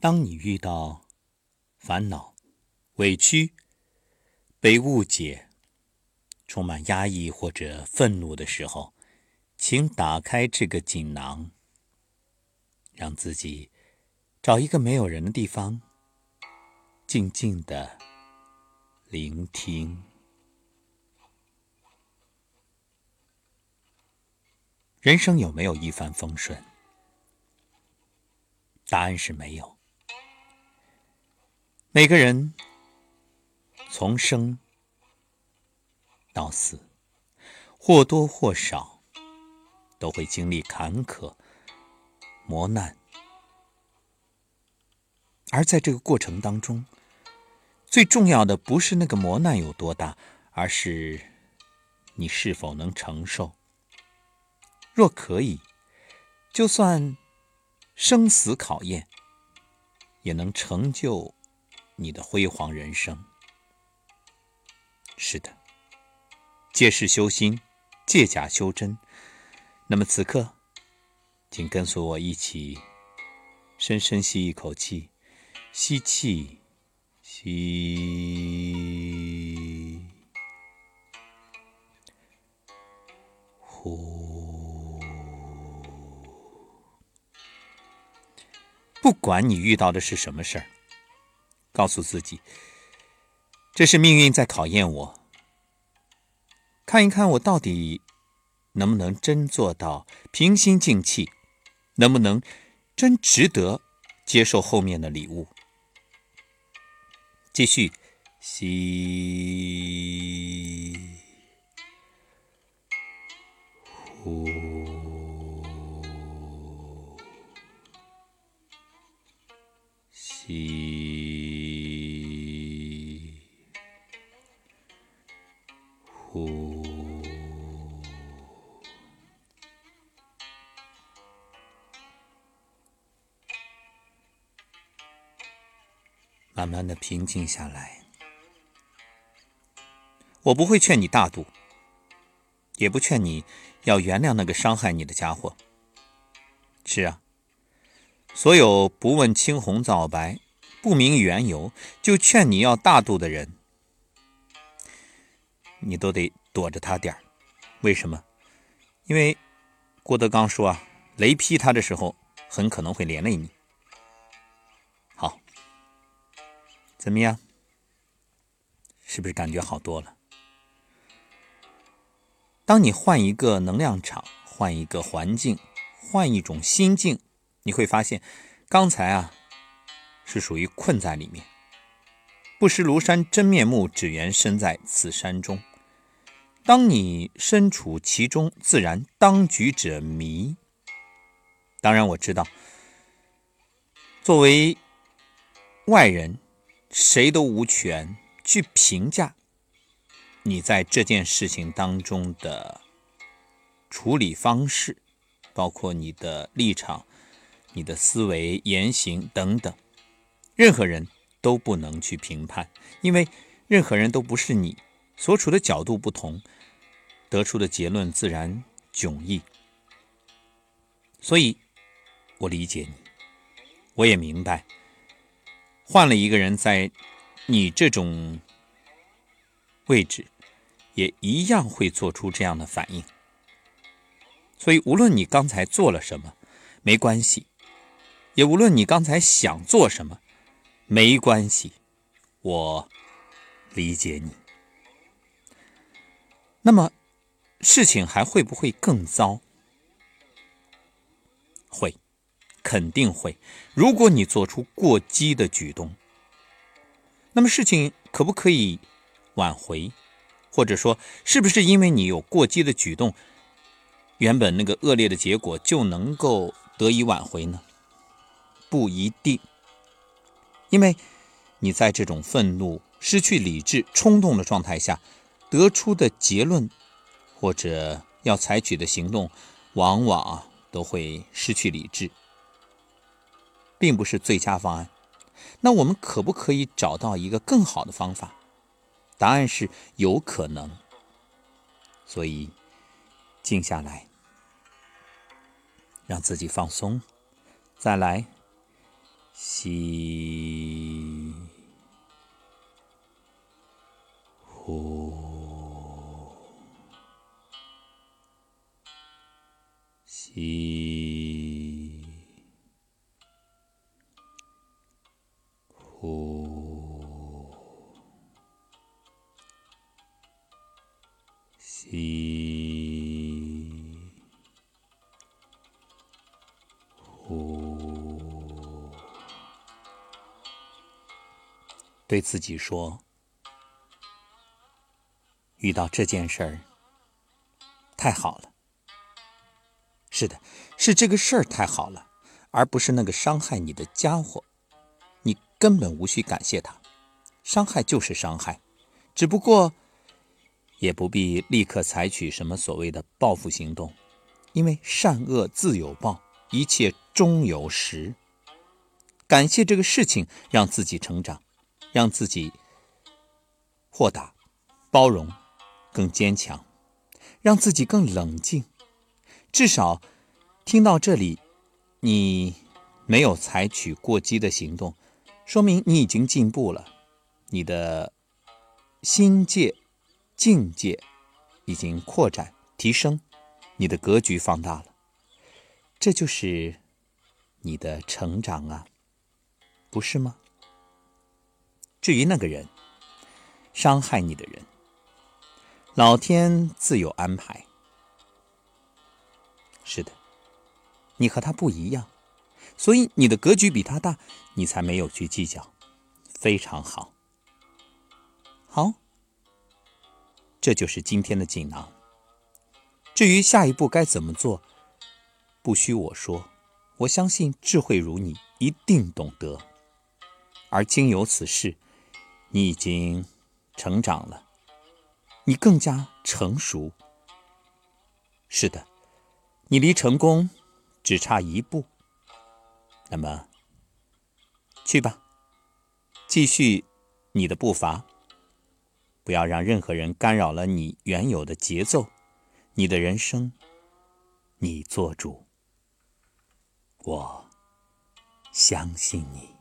当你遇到烦恼、委屈、被误解、充满压抑或者愤怒的时候，请打开这个锦囊，让自己找一个没有人的地方，静静的聆听。人生有没有一帆风顺？答案是没有。每个人从生到死，或多或少都会经历坎坷、磨难，而在这个过程当中，最重要的不是那个磨难有多大，而是你是否能承受。若可以，就算生死考验，也能成就。你的辉煌人生，是的，借势修心，借假修真。那么此刻，请跟随我一起，深深吸一口气，吸气，吸，呼。不管你遇到的是什么事儿。告诉自己，这是命运在考验我，看一看我到底能不能真做到平心静气，能不能真值得接受后面的礼物。继续吸，呼，吸。慢慢的平静下来。我不会劝你大度，也不劝你要原谅那个伤害你的家伙。是啊，所有不问青红皂白、不明缘由就劝你要大度的人，你都得躲着他点儿。为什么？因为郭德纲说啊，雷劈他的时候，很可能会连累你。怎么样？是不是感觉好多了？当你换一个能量场，换一个环境，换一种心境，你会发现，刚才啊是属于困在里面。不识庐山真面目，只缘身在此山中。当你身处其中，自然当局者迷。当然，我知道，作为外人。谁都无权去评价你在这件事情当中的处理方式，包括你的立场、你的思维、言行等等，任何人都不能去评判，因为任何人都不是你，所处的角度不同，得出的结论自然迥异。所以，我理解你，我也明白。换了一个人在你这种位置，也一样会做出这样的反应。所以，无论你刚才做了什么，没关系；也无论你刚才想做什么，没关系。我理解你。那么，事情还会不会更糟？会。肯定会。如果你做出过激的举动，那么事情可不可以挽回？或者说，是不是因为你有过激的举动，原本那个恶劣的结果就能够得以挽回呢？不一定。因为你在这种愤怒、失去理智、冲动的状态下得出的结论，或者要采取的行动，往往都会失去理智。并不是最佳方案，那我们可不可以找到一个更好的方法？答案是有可能。所以，静下来，让自己放松，再来吸。呼，吸，对自己说：“遇到这件事儿太好了。是的，是这个事儿太好了，而不是那个伤害你的家伙。你根本无需感谢他，伤害就是伤害，只不过也不必立刻采取什么所谓的报复行动，因为善恶自有报，一切终有时。感谢这个事情，让自己成长。”让自己豁达、包容、更坚强，让自己更冷静。至少听到这里，你没有采取过激的行动，说明你已经进步了，你的心界、境界已经扩展、提升，你的格局放大了。这就是你的成长啊，不是吗？至于那个人，伤害你的人，老天自有安排。是的，你和他不一样，所以你的格局比他大，你才没有去计较。非常好，好，这就是今天的锦囊。至于下一步该怎么做，不需我说，我相信智慧如你一定懂得。而经有此事。你已经成长了，你更加成熟。是的，你离成功只差一步。那么，去吧，继续你的步伐，不要让任何人干扰了你原有的节奏。你的人生，你做主。我相信你。